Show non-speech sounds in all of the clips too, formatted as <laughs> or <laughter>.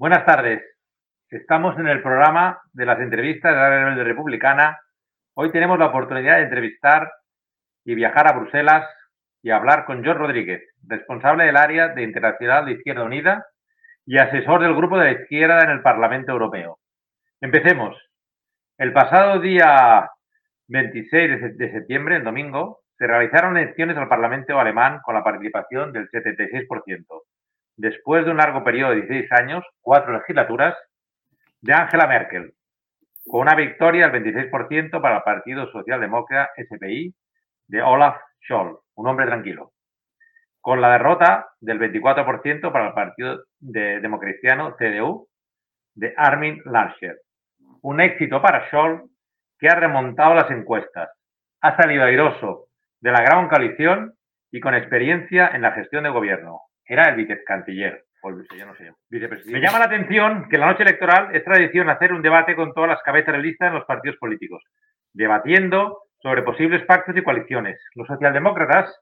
Buenas tardes. Estamos en el programa de las entrevistas de la Rebelde Republicana. Hoy tenemos la oportunidad de entrevistar y viajar a Bruselas y hablar con George Rodríguez, responsable del área de Internacional de Izquierda Unida y asesor del Grupo de la Izquierda en el Parlamento Europeo. Empecemos. El pasado día 26 de septiembre, el domingo, se realizaron elecciones al Parlamento alemán con la participación del 76%, después de un largo periodo de 16 años, cuatro legislaturas, de Angela Merkel, con una victoria del 26% para el Partido Socialdemócrata SPI de Olaf Scholz, un hombre tranquilo, con la derrota del 24% para el Partido de Democristiano CDU de Armin Laschet. Un éxito para Scholz que ha remontado las encuestas. Ha salido airoso de la gran coalición y con experiencia en la gestión de gobierno. Era el vicecanciller. Me llama la atención que en la noche electoral es tradición hacer un debate con todas las cabezas de lista en los partidos políticos, debatiendo sobre posibles pactos y coaliciones. Los socialdemócratas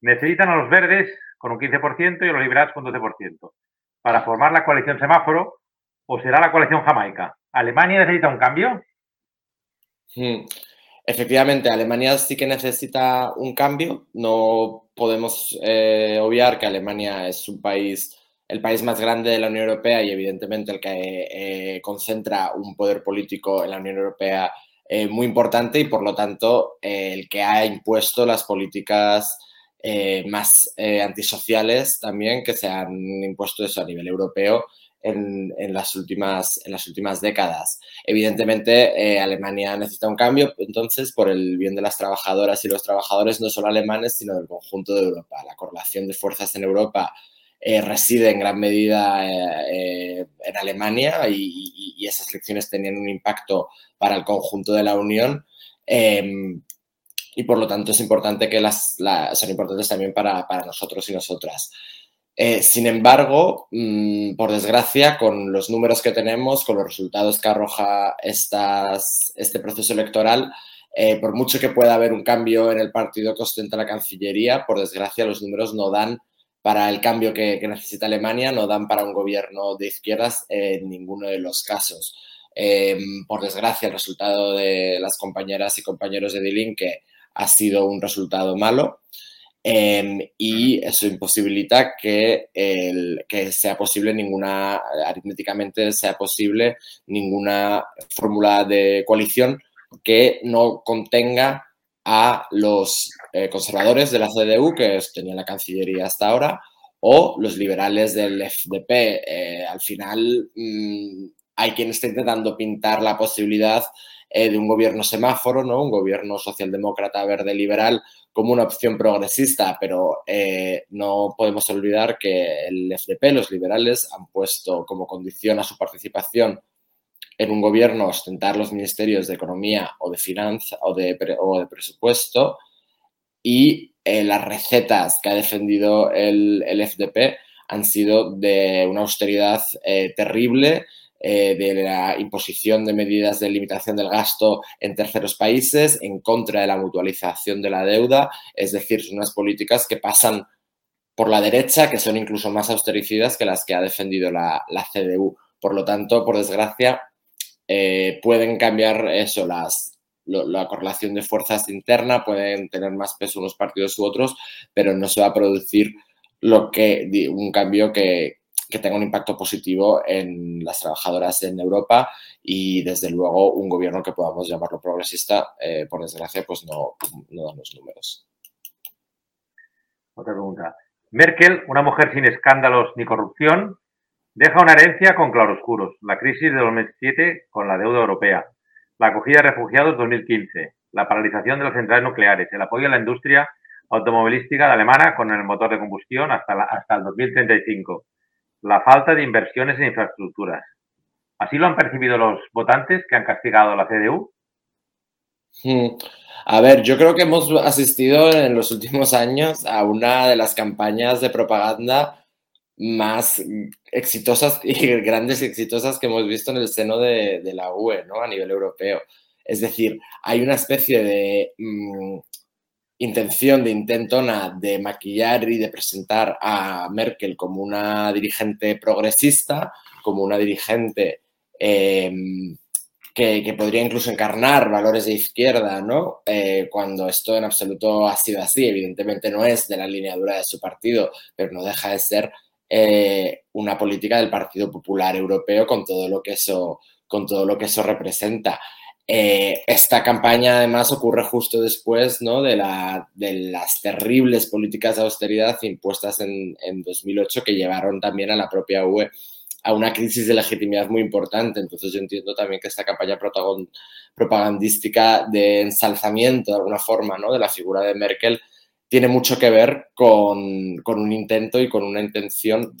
necesitan a los verdes con un 15% y a los liberales con un 12% para formar la coalición semáforo o será la coalición jamaica. ¿Alemania necesita un cambio? Hmm. Efectivamente, Alemania sí que necesita un cambio. No podemos eh, obviar que Alemania es un país, el país más grande de la Unión Europea y evidentemente el que eh, concentra un poder político en la Unión Europea eh, muy importante y por lo tanto el que ha impuesto las políticas más antisociales también que se han impuesto eso a nivel europeo en, las, últimas, en las últimas décadas. Evidentemente, eh, Alemania necesita un cambio, entonces, por el bien de las trabajadoras y los trabajadores, no solo alemanes, sino del conjunto de Europa. La correlación de fuerzas en Europa eh, reside en gran medida eh, en Alemania y, esas elecciones tenían un impacto para el conjunto de la Unión. Em, y por lo tanto es importante que las, son importantes también para, para nosotros y nosotras. Eh, sin embargo, mm, por desgracia, con los números que tenemos, con los resultados que arroja este proceso electoral, eh, por mucho que pueda haber un cambio en el partido que ostenta la Cancillería, por desgracia los números no dan para el cambio que, necesita Alemania, no dan para un gobierno de izquierdas en ninguno de los casos. Em, por desgracia, el resultado de las compañeras y compañeros de que ha sido un resultado malo. Em, y eso imposibilita que, el, que sea posible ninguna, aritméticamente sea posible ninguna fórmula de coalición que no contenga a los eh, conservadores de la CDU, que tenían la Cancillería hasta ahora, o los liberales del FDP. Eh, al final, mm, hay quien está intentando pintar la posibilidad eh, de un gobierno semáforo, ¿no? un gobierno socialdemócrata verde liberal como una opción progresista, pero eh, no podemos olvidar que el FDP, los liberales, han puesto como condición a su participación en un gobierno ostentar los ministerios de Economía o de Finanza o de, o de Presupuesto y eh, las recetas que ha defendido el, el, FDP han sido de una austeridad terrible, eh, de la imposición de medidas de limitación del gasto en terceros países, en contra de la mutualización de la deuda, es decir, son unas políticas que pasan por la derecha, que son incluso más austericidas que las que ha defendido la, CDU. Por lo tanto, por desgracia, eh, pueden cambiar eso, las, la correlación de fuerzas interna, pueden tener más peso unos partidos u otros, pero no se va a producir lo que un cambio que, que tenga un impacto positivo en las trabajadoras en Europa y desde luego un gobierno que podamos llamarlo progresista, eh, por desgracia, pues no, no da los números. Otra pregunta. Merkel, una mujer sin escándalos ni corrupción, deja una herencia con claroscuros. La crisis de 2007 con la deuda europea, la acogida de refugiados 2015, la paralización de las centrales nucleares, el apoyo a la industria automovilística alemana con el motor de combustión hasta, hasta el 2035, la falta de inversiones en infraestructuras. ¿Así lo han percibido los votantes que han castigado a la CDU? Hmm. A ver, yo creo que hemos asistido en los últimos años a una de las campañas de propaganda más exitosas y <laughs> grandes y exitosas que hemos visto en el seno de, la UE, ¿no? A nivel europeo. Es decir, hay una especie de mm, intención de intentona de maquillar y de presentar a Merkel como una dirigente progresista, como una dirigente em, que, podría incluso encarnar valores de izquierda, ¿no? Eh, cuando esto en absoluto ha sido así. Evidentemente no es de la lineadura de su partido, pero no deja de ser eh, una política del Partido Popular Europeo con todo lo que eso, con todo lo que eso representa. Eh, esta campaña además ocurre justo después ¿no? de, la, de, las terribles políticas de austeridad impuestas en, en 2008 que llevaron también a la propia UE a una crisis de legitimidad muy importante. Entonces yo entiendo también que esta campaña propagandística de ensalzamiento, de alguna forma, ¿no? de la figura de Merkel, tiene mucho que ver con, un intento y con una intención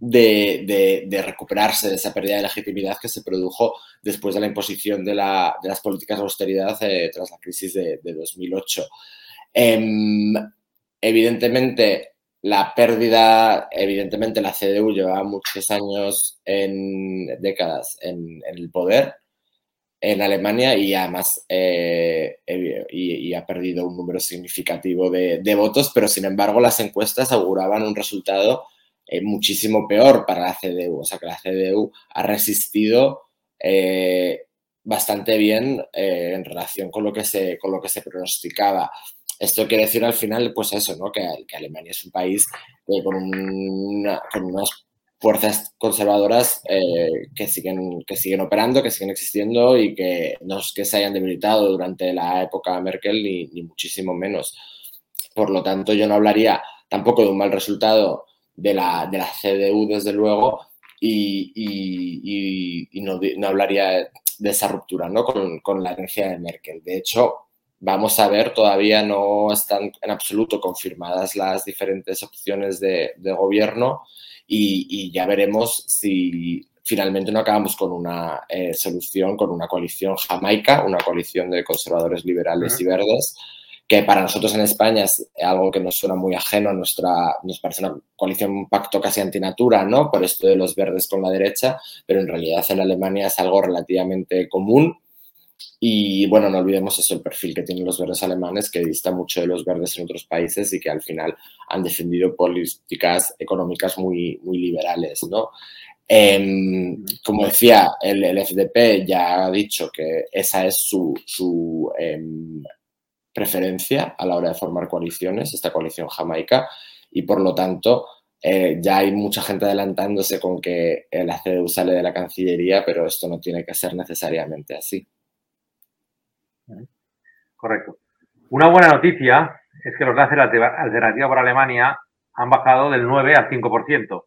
de, recuperarse de esa pérdida de legitimidad que se produjo después de la imposición de, las políticas de austeridad eh, tras la crisis de, 2008. Em, evidentemente, la pérdida, evidentemente la CDU llevaba muchos años, en décadas, en, el poder en Alemania y además eh, y, ha perdido un número significativo de, votos, pero sin embargo las encuestas auguraban un resultado eh, muchísimo peor para la CDU, o sea que la CDU ha resistido eh, bastante bien en relación con lo, que se, con lo que se pronosticaba. Esto quiere decir al final, pues eso, ¿no? Que, Alemania es un país con, unas fuerzas conservadoras eh, que, siguen, que siguen operando, que siguen existiendo y que no es que se hayan debilitado durante la época Merkel ni, muchísimo menos. Por lo tanto, yo no hablaría tampoco de un mal resultado de la, de la CDU, desde luego, y, no, no, hablaría de esa ruptura ¿no? con, con la energía de Merkel. De hecho, Vamos a ver, todavía no están en absoluto confirmadas las diferentes opciones de, gobierno y, ya veremos si finalmente no acabamos con una eh, solución, con una coalición jamaica, una coalición de conservadores liberales y verdes, que para nosotros en España es algo que nos suena muy ajeno, nuestra, nos parece una coalición, un pacto casi antinatura, ¿no? Por esto de los verdes con la derecha, pero en realidad en Alemania es algo relativamente común y bueno, no olvidemos eso, el perfil que tienen los verdes alemanes, que dista mucho de los verdes en otros países y que al final han defendido políticas económicas muy, muy liberales, ¿no? Em, como decía, el, FDP ya ha dicho que esa es su, su em, preferencia a la hora de formar coaliciones, esta coalición jamaica, y por lo tanto eh, ya hay mucha gente adelantándose con que el CDU sale de la Cancillería, pero esto no tiene que ser necesariamente así. Correcto. Una buena noticia es que los de alternativa por Alemania han bajado del 9 al 5%.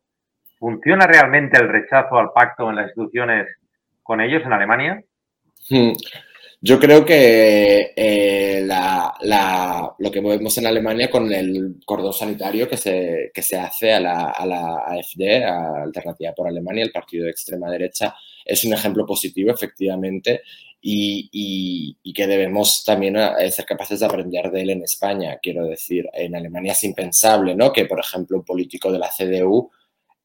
¿Funciona realmente el rechazo al pacto en las instituciones con ellos en Alemania? Yo creo que eh, lo que vemos en Alemania con el cordón sanitario que se, se hace a la, a la AfD, a Alternativa por Alemania, el partido de extrema derecha, es un ejemplo positivo, efectivamente, y, que debemos también eh, ser capaces de aprender de él en España. Quiero decir, en Alemania es impensable ¿no? que, por ejemplo, un político de la CDU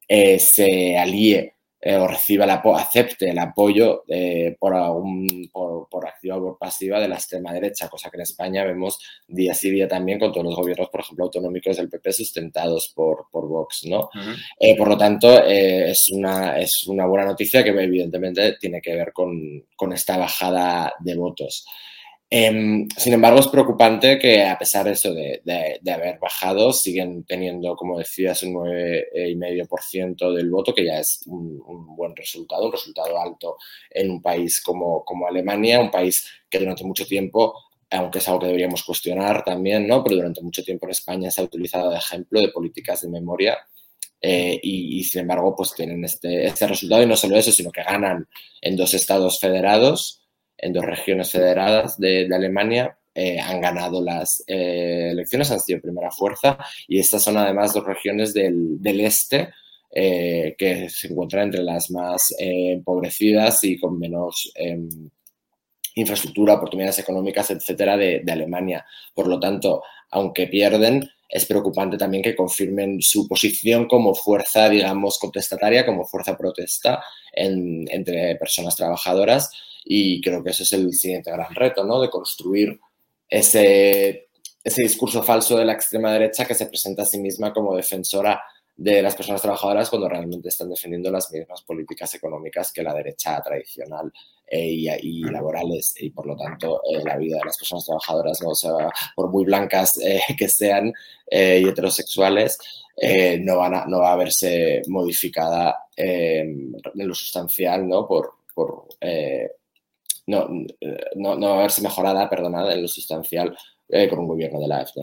eh, se alíe eh, o reciba, el acepte el apoyo eh, por, por, activa o por pasiva de la extrema derecha, cosa que en España vemos día sí día también con todos los gobiernos, por ejemplo, autonómicos del PP sustentados por, por Vox, ¿no? Eh, por lo tanto, es, una, es una buena noticia que evidentemente tiene que ver con, con esta bajada de votos. Em, sin embargo, es preocupante que a pesar de eso de, haber bajado, siguen teniendo, como decías, un 9,5% del voto, que ya es un, buen resultado, un resultado alto en un país como, como Alemania, un país que durante mucho tiempo aunque es algo que deberíamos cuestionar también, ¿no? Pero durante mucho tiempo en España se ha utilizado de ejemplo de políticas de memoria eh, y, sin embargo, pues tienen este, este resultado y no solo eso, sino que ganan en dos estados federados en dos regiones federadas de, Alemania eh, han ganado las eh, elecciones, han sido primera fuerza y estas son además dos regiones del, este eh, que se encuentran entre las más empobrecidas y con menos em, infraestructura, oportunidades económicas, etcétera, de, Alemania. Por lo tanto, aunque pierden, es preocupante también que confirmen su posición como fuerza, digamos, contestataria, como fuerza protesta entre personas trabajadoras y creo que ese es el siguiente gran reto, ¿no? De construir ese, ese discurso falso de la extrema derecha que se presenta a sí misma como defensora de las personas trabajadoras cuando realmente están defendiendo las mismas políticas económicas que la derecha tradicional eh, y, laborales y por lo tanto eh, la vida de las personas trabajadoras, ¿no? sea, por muy blancas eh, <laughs> que sean y heterosexuales, no, van a, no va a verse modificada en lo sustancial ¿no? por, por no, no, no, verse mejorada, perdonada, en lo sustancial con un gobierno de la AFD.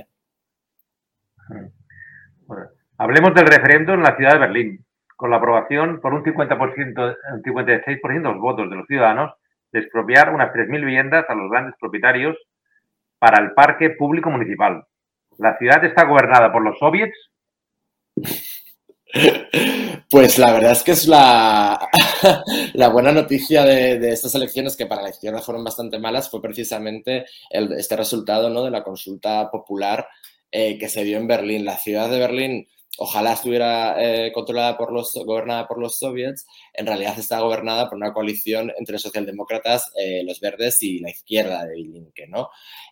Hablemos del referéndum en la ciudad de Berlín. Con la aprobación por un 50%, un 56% de los votos de los ciudadanos de expropiar unas 3.000 viviendas a los grandes propietarios para el parque público municipal. ¿La ciudad está gobernada por los soviets? Pues la verdad es que es la, <laughs> la buena noticia de, estas elecciones, que para la izquierda fueron bastante malas, fue precisamente este resultado ¿no? de la consulta popular eh, que se dio en Berlín. La ciudad de Berlín ojalá estuviera eh, controlada por los, gobernada por los soviets, en realidad está gobernada por una coalición entre socialdemócratas, eh, los verdes y la izquierda de Linke, ¿no?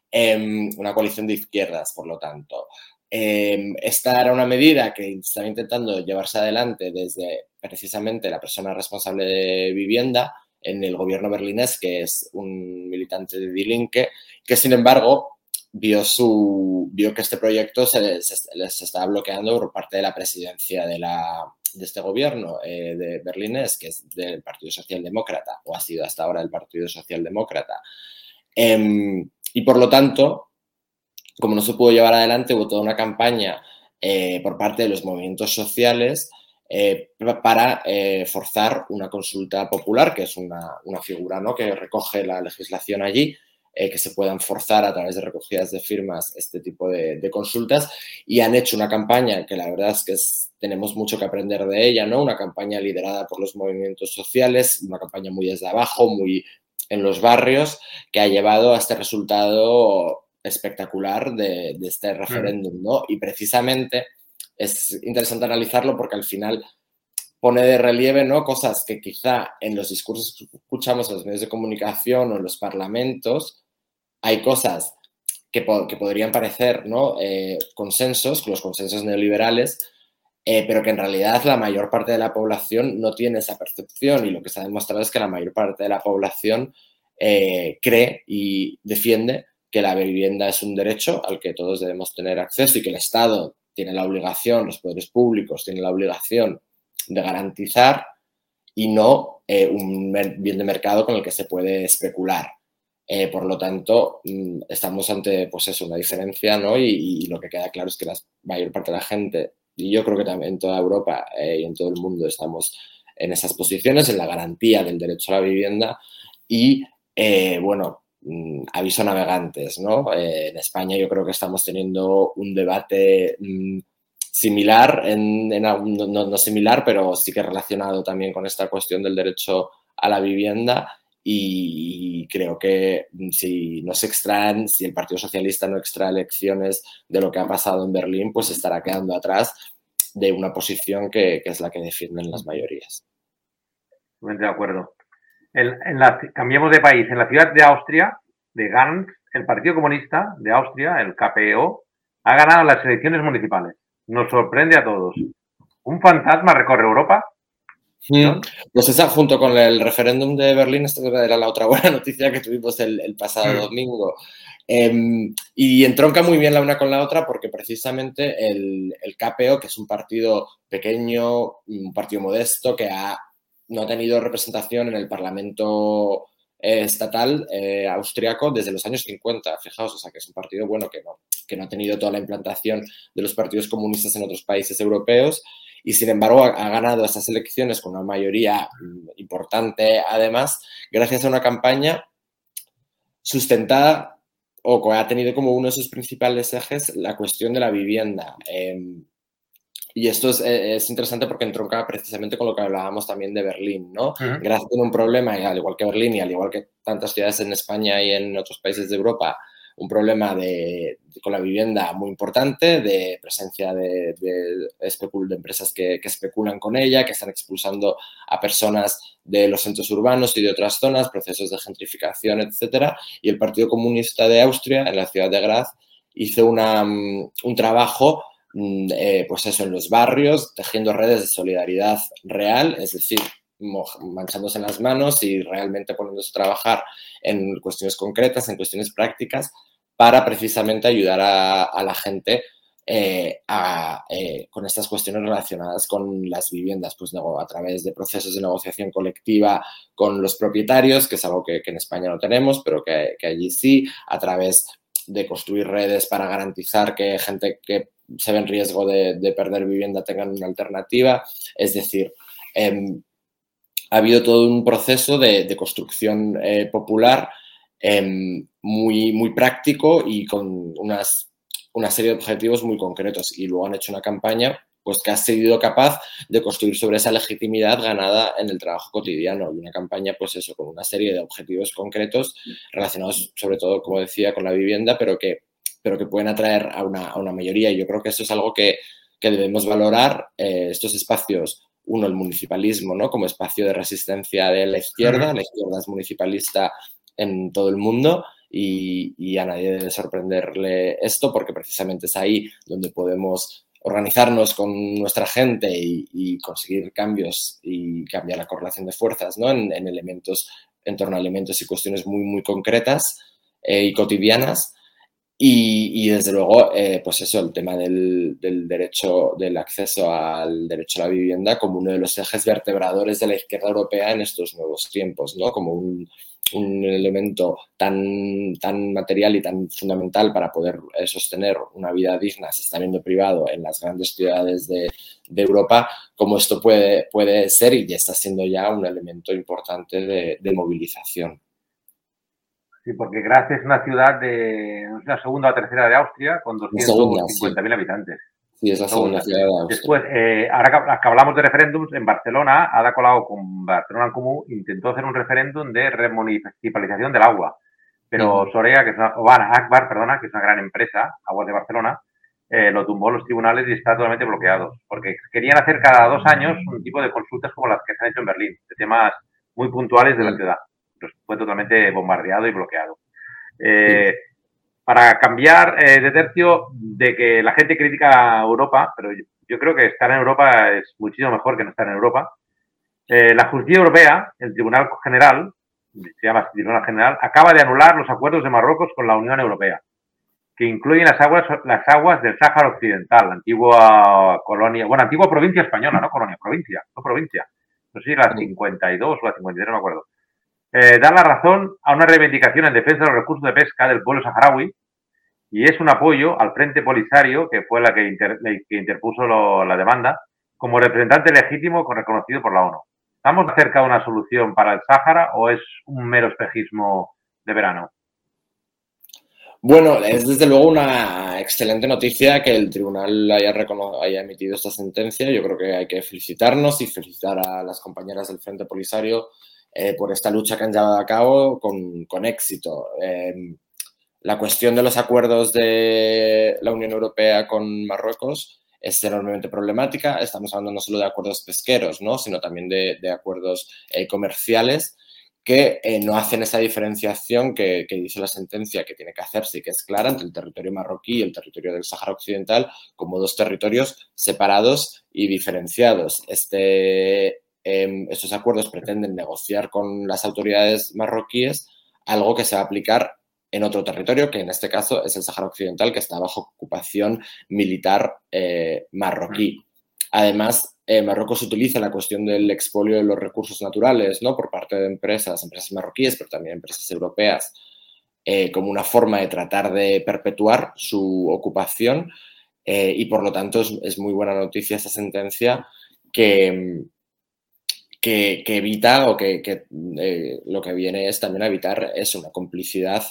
Em, una coalición de izquierdas, por lo tanto. Em, esta era una medida que estaba intentando llevarse adelante desde precisamente la persona responsable de vivienda en el gobierno berlinés, que es un militante de Die Linke, que sin embargo vio, su, vio que este proyecto se les, estaba bloqueando por parte de la presidencia de, la, de este gobierno eh, de berlinés, que es del Partido Socialdemócrata, o ha sido hasta ahora el Partido Socialdemócrata. Em, y por lo tanto, como no se pudo llevar adelante, hubo toda una campaña eh, por parte de los movimientos sociales eh, para forzar una consulta popular, que es una, una figura ¿no? que recoge la legislación allí, eh, que se puedan forzar a través de recogidas de firmas este tipo de, consultas y han hecho una campaña que la verdad es que tenemos mucho que aprender de ella, ¿no? Una campaña liderada por los movimientos sociales, una campaña muy desde abajo, muy en los barrios, que ha llevado a este resultado espectacular de, este referéndum, ¿no? Y precisamente es interesante analizarlo porque al final pone de relieve ¿no? cosas que quizá en los discursos que escuchamos en los medios de comunicación o en los parlamentos hay cosas que, podrían parecer ¿no? Eh, consensos, los consensos neoliberales, eh, pero que en realidad la mayor parte de la población no tiene esa percepción y lo que se ha demostrado es que la mayor parte de la población eh, cree y defiende que la vivienda es un derecho al que todos debemos tener acceso y que el Estado tiene la obligación, los poderes públicos tienen la obligación de garantizar y no un bien de mercado con el que se puede especular. Eh, por lo tanto, mm, estamos ante pues eso, una diferencia, ¿no? Y, lo que queda claro es que la mayor parte de la gente, y yo creo que también en toda Europa eh, y en todo el mundo estamos en esas posiciones, en la garantía del derecho a la vivienda y, eh, bueno, aviso navegantes, ¿no? en España yo creo que estamos teniendo un debate mm, similar, en, no, no similar, pero sí que relacionado también con esta cuestión del derecho a la vivienda y creo que si no se extraen, si el Partido Socialista no extrae lecciones de lo que ha pasado en Berlín, pues estará quedando atrás de una posición que, es la que defienden las mayorías. De acuerdo. En la, cambiemos de país. En la ciudad de Austria, de Gans, el Partido Comunista de Austria, el KPO, ha ganado las elecciones municipales. Nos sorprende a todos. ¿Un fantasma recorre Europa? Mm. Pues esa, junto con el referéndum de Berlín, esta era la otra buena <laughs> noticia que tuvimos el, pasado mm. domingo. Em, y entronca muy bien la una con la otra porque precisamente el, el, KPO, que es un partido pequeño, un partido modesto, que ha, no ha tenido representación en el Parlamento eh, estatal eh, austriaco desde los años 50, fijaos, o sea que es un partido bueno que no, que no ha tenido toda la implantación de los partidos comunistas en otros países europeos y sin embargo ha, ganado estas elecciones con una mayoría mm, importante, además, gracias a una campaña sustentada o que ha tenido como uno de sus principales ejes la cuestión de la vivienda. Em, y esto es, interesante porque entronca precisamente con lo que hablábamos también de Berlín, ¿no? Gracias a un problema, al igual que Berlín y al igual que tantas ciudades en España y en otros países de Europa, un problema de, con la vivienda muy importante, de presencia de, de, de empresas que, especulan con ella, que están expulsando a personas de los centros urbanos y de otras zonas, procesos de gentrificación, etc. Y el Partido Comunista de Austria, en la ciudad de Graz, hizo una, mm, un trabajo eh, pues eso, en los barrios, tejiendo redes de solidaridad real, es decir, manchándose las manos y realmente poniéndose a trabajar en cuestiones concretas, en cuestiones prácticas, para precisamente ayudar a, la gente eh, eh, con estas cuestiones relacionadas con las viviendas, pues a través de procesos de negociación colectiva con los propietarios, que es algo que, en España no tenemos, pero que, allí sí, a través de construir redes para garantizar que gente que se ve en riesgo de, perder vivienda tengan una alternativa. Es decir, em, ha habido todo un proceso de, construcción eh, popular em, muy, muy práctico y con unas, una serie de objetivos muy concretos. Y luego han hecho una campaña pues, que ha sido capaz de construir sobre esa legitimidad ganada en el trabajo cotidiano. Y una campaña, pues eso, con una serie de objetivos concretos relacionados sobre todo, como decía, con la vivienda, pero que, pero que pueden atraer a una, a una mayoría. Y yo creo que eso es algo que, que debemos valorar, eh, estos espacios uno, el municipalismo, ¿no? Como espacio de resistencia de la izquierda. La izquierda es municipalista en todo el mundo y, a nadie debe sorprenderle esto porque precisamente es ahí donde podemos organizarnos con nuestra gente y, conseguir cambios y cambiar la correlación de fuerzas, ¿no? En, elementos, en torno a elementos y cuestiones muy, muy concretas eh, y cotidianas y, desde luego, eh, pues eso, el tema del, derecho, del acceso al derecho a la vivienda como uno de los ejes vertebradores de la izquierda europea en estos nuevos tiempos, ¿no? Como un, elemento tan, tan material y tan fundamental para poder eh, sostener una vida digna, se está viendo privado en las grandes ciudades de, Europa, como esto puede, puede ser y ya está siendo ya un elemento importante de movilización. Sí, porque Graz es una ciudad de la segunda o tercera de Austria con 250.000 habitantes. Sí, es la segunda ciudad de Austria. Después, eh, ahora que hablamos de referéndums, en Barcelona, Ada Colau con Barcelona en Común intentó hacer un referéndum de remunicipalización del agua. Pero Sorea, que es una, o Akbar, perdona, que es una gran empresa, Aguas de Barcelona, eh, lo tumbó los tribunales y está totalmente bloqueado. Porque querían hacer cada dos años un tipo de consultas como las que se han hecho en Berlín, de temas muy puntuales de la ciudad pues, fue totalmente bombardeado y bloqueado. Eh, para cambiar eh, de tercio de que la gente critica a Europa, pero yo, creo que estar en Europa es muchísimo mejor que no estar en Europa. Eh, la Justicia Europea, el Tribunal General, se llama Tribunal General, acaba de anular los acuerdos de Marruecos con la Unión Europea, que incluyen las aguas, las aguas del Sáhara Occidental, antigua colonia, bueno, antigua provincia española, no colonia, provincia, no provincia. No sé si la 52 o la 53, no me acuerdo eh, da la razón a una reivindicación en defensa de los recursos de pesca del pueblo saharaui y es un apoyo al Frente Polisario, que fue la que, interpuso la demanda, como representante legítimo reconocido por la ONU. ¿Estamos cerca de una solución para el Sáhara o es un mero espejismo de verano? Bueno, es desde luego una excelente noticia que el tribunal haya, haya emitido esta sentencia. Yo creo que hay que felicitarnos y felicitar a las compañeras del Frente Polisario eh, por esta lucha que han llevado a cabo con, éxito. Em, la cuestión de los acuerdos de la Unión Europea con Marruecos es enormemente problemática. Estamos hablando no solo de acuerdos pesqueros, ¿no? sino también de, acuerdos eh, comerciales que eh, no hacen esa diferenciación que, que, dice la sentencia que tiene que hacerse y que es clara entre el territorio marroquí y el territorio del Sáhara Occidental como dos territorios separados y diferenciados. Este, Em, estos acuerdos pretenden negociar con las autoridades marroquíes algo que se va a aplicar en otro territorio, que en este caso es el Sáhara Occidental, que está bajo ocupación militar eh, marroquí. Además, eh, Marruecos utiliza la cuestión del expolio de los recursos naturales ¿no? por parte de empresas, empresas marroquíes, pero también empresas europeas, eh, como una forma de tratar de perpetuar su ocupación. y por lo tanto es, es, muy buena noticia esta sentencia que, que, evita o que, eh, lo que viene es también a evitar es una complicidad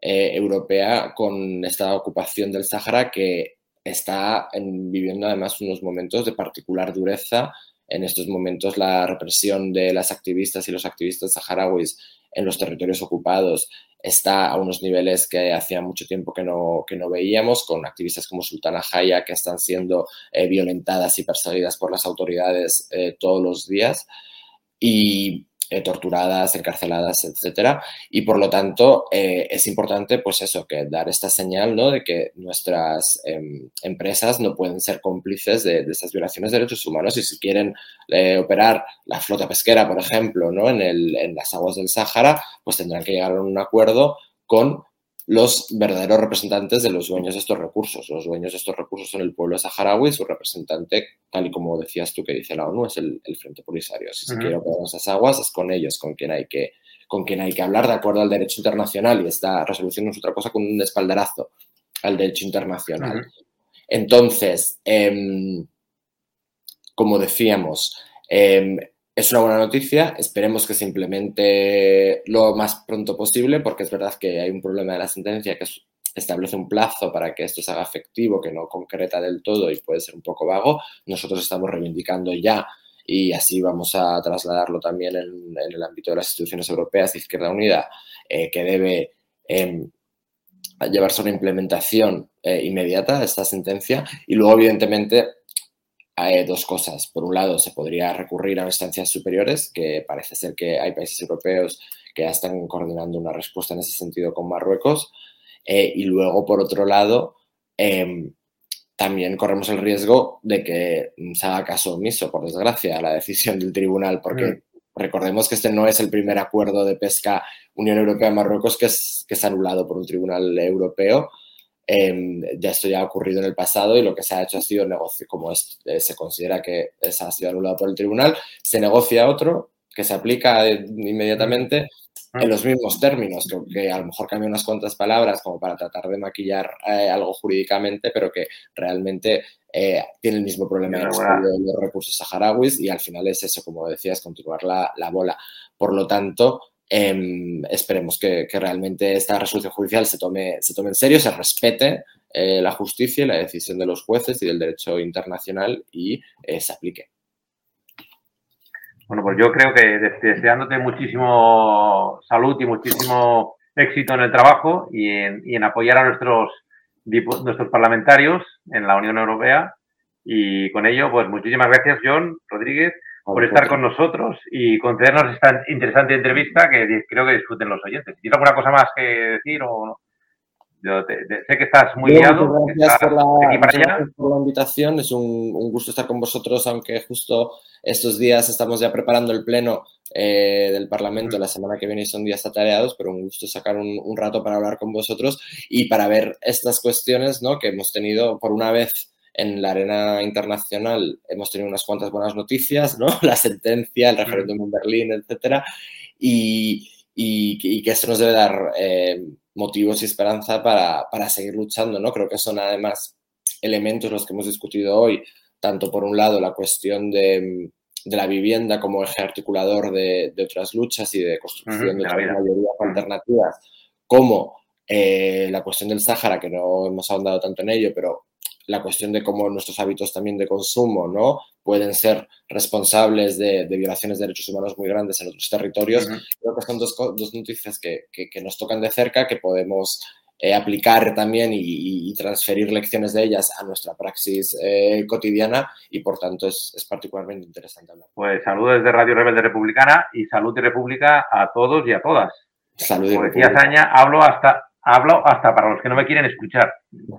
eh, europea con esta ocupación del Sahara que está viviendo además unos momentos de particular dureza. En estos momentos la represión de las activistas y los activistas saharauis en los territorios ocupados está a unos niveles que hacía mucho tiempo que no, que no veíamos, con activistas como Sultana Jaya que están siendo eh, violentadas y perseguidas por las autoridades todos los días. Y, eh, torturadas, encarceladas, etcétera. Y por lo tanto, eh, es importante, pues eso, que dar esta señal, ¿no? De que nuestras em, empresas no pueden ser cómplices de, estas violaciones de derechos humanos y si quieren eh, operar la flota pesquera, por ejemplo, ¿no? En, el, en las aguas del Sáhara, pues tendrán que llegar a un acuerdo con los verdaderos representantes de los dueños de estos recursos. Los dueños de estos recursos son el pueblo saharaui, su representante, tal y como decías tú que dice la ONU, es el, Frente Polisario. Si se quiere operar esas aguas, es con ellos con quien hay que con quien hay que hablar de acuerdo al derecho internacional y esta resolución no es otra cosa que un espaldarazo al derecho internacional. Entonces, em, como decíamos, em, es una buena noticia, esperemos que se implemente lo más pronto posible, porque es verdad que hay un problema de la sentencia que establece un plazo para que esto se haga efectivo, que no concreta del todo y puede ser un poco vago. Nosotros estamos reivindicando ya y así vamos a trasladarlo también en, el ámbito de las instituciones europeas de Izquierda Unida, eh, que debe em, llevarse a una implementación eh, inmediata de esta sentencia y luego, evidentemente, hay dos cosas. Por un lado, se podría recurrir a instancias superiores, que parece ser que hay países europeos que ya están coordinando una respuesta en ese sentido con Marruecos. Eh, y luego, por otro lado, em, también corremos el riesgo de que se haga caso omiso, por desgracia, a la decisión del tribunal, porque mm. recordemos que este no es el primer acuerdo de pesca Unión Europea-Marruecos que es, que es anulado por un tribunal europeo. Em, ya esto ya ha ocurrido en el pasado y lo que se ha hecho ha sido negocio, como eh, se considera que ha sido anulado por el tribunal, se negocia otro que se aplica inmediatamente en los mismos términos, que, a lo mejor cambia unas cuantas palabras como para tratar de maquillar eh, algo jurídicamente, pero que realmente eh, tiene el mismo problema de los recursos saharauis y al final es eso, como decías, continuar la, la bola. Por lo tanto, Em, esperemos que, realmente esta resolución judicial se tome, se tome en serio, se respete eh, la justicia y la decisión de los jueces y del derecho internacional y eh, se aplique. Bueno, pues yo creo que deseándote muchísimo salud y muchísimo éxito en el trabajo y en, apoyar a nuestros, nuestros parlamentarios en la Unión Europea. Y con ello, pues muchísimas gracias, John Rodríguez, por estar con nosotros y concedernos esta interesante entrevista que creo que disfruten los oyentes. ¿Tienes alguna cosa más que decir o no? Yo sé que estás muy liado. Gracias, por la, por la, invitación. Es un, gusto estar con vosotros, aunque justo estos días estamos ya preparando el pleno eh, del Parlamento. La semana que viene son días atareados, pero un gusto sacar un, un, rato para hablar con vosotros y para ver estas cuestiones ¿no? que hemos tenido por una vez en la arena internacional hemos tenido unas cuantas buenas noticias, ¿no? <laughs> La sentencia, el referéndum en Berlín, etcétera, y, y, que esto nos debe dar eh, motivos y esperanza para, para, seguir luchando, ¿no? Creo que son además elementos los que hemos discutido hoy, tanto por un lado la cuestión de, de la vivienda como eje articulador de, de, otras luchas y de construcción de otras mayorías alternativas, como eh, la cuestión del Sáhara, que no hemos ahondado tanto en ello, pero la cuestión de cómo nuestros hábitos también de consumo ¿no? pueden ser responsables de, violaciones de derechos humanos muy grandes en otros territorios. Creo que son dos, dos noticias que, que, nos tocan de cerca, que podemos eh, aplicar también y, transferir lecciones de ellas a nuestra praxis eh, cotidiana y por tanto es, es, particularmente interesante hablar. Pues saludos desde Radio Rebelde Republicana y Salud y República a todos y a todas. Salud y Como decía Saña, hablo hasta Hablo hasta para los que no me quieren escuchar.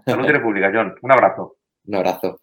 Salud y <laughs> República, John. Un abrazo. Un abrazo.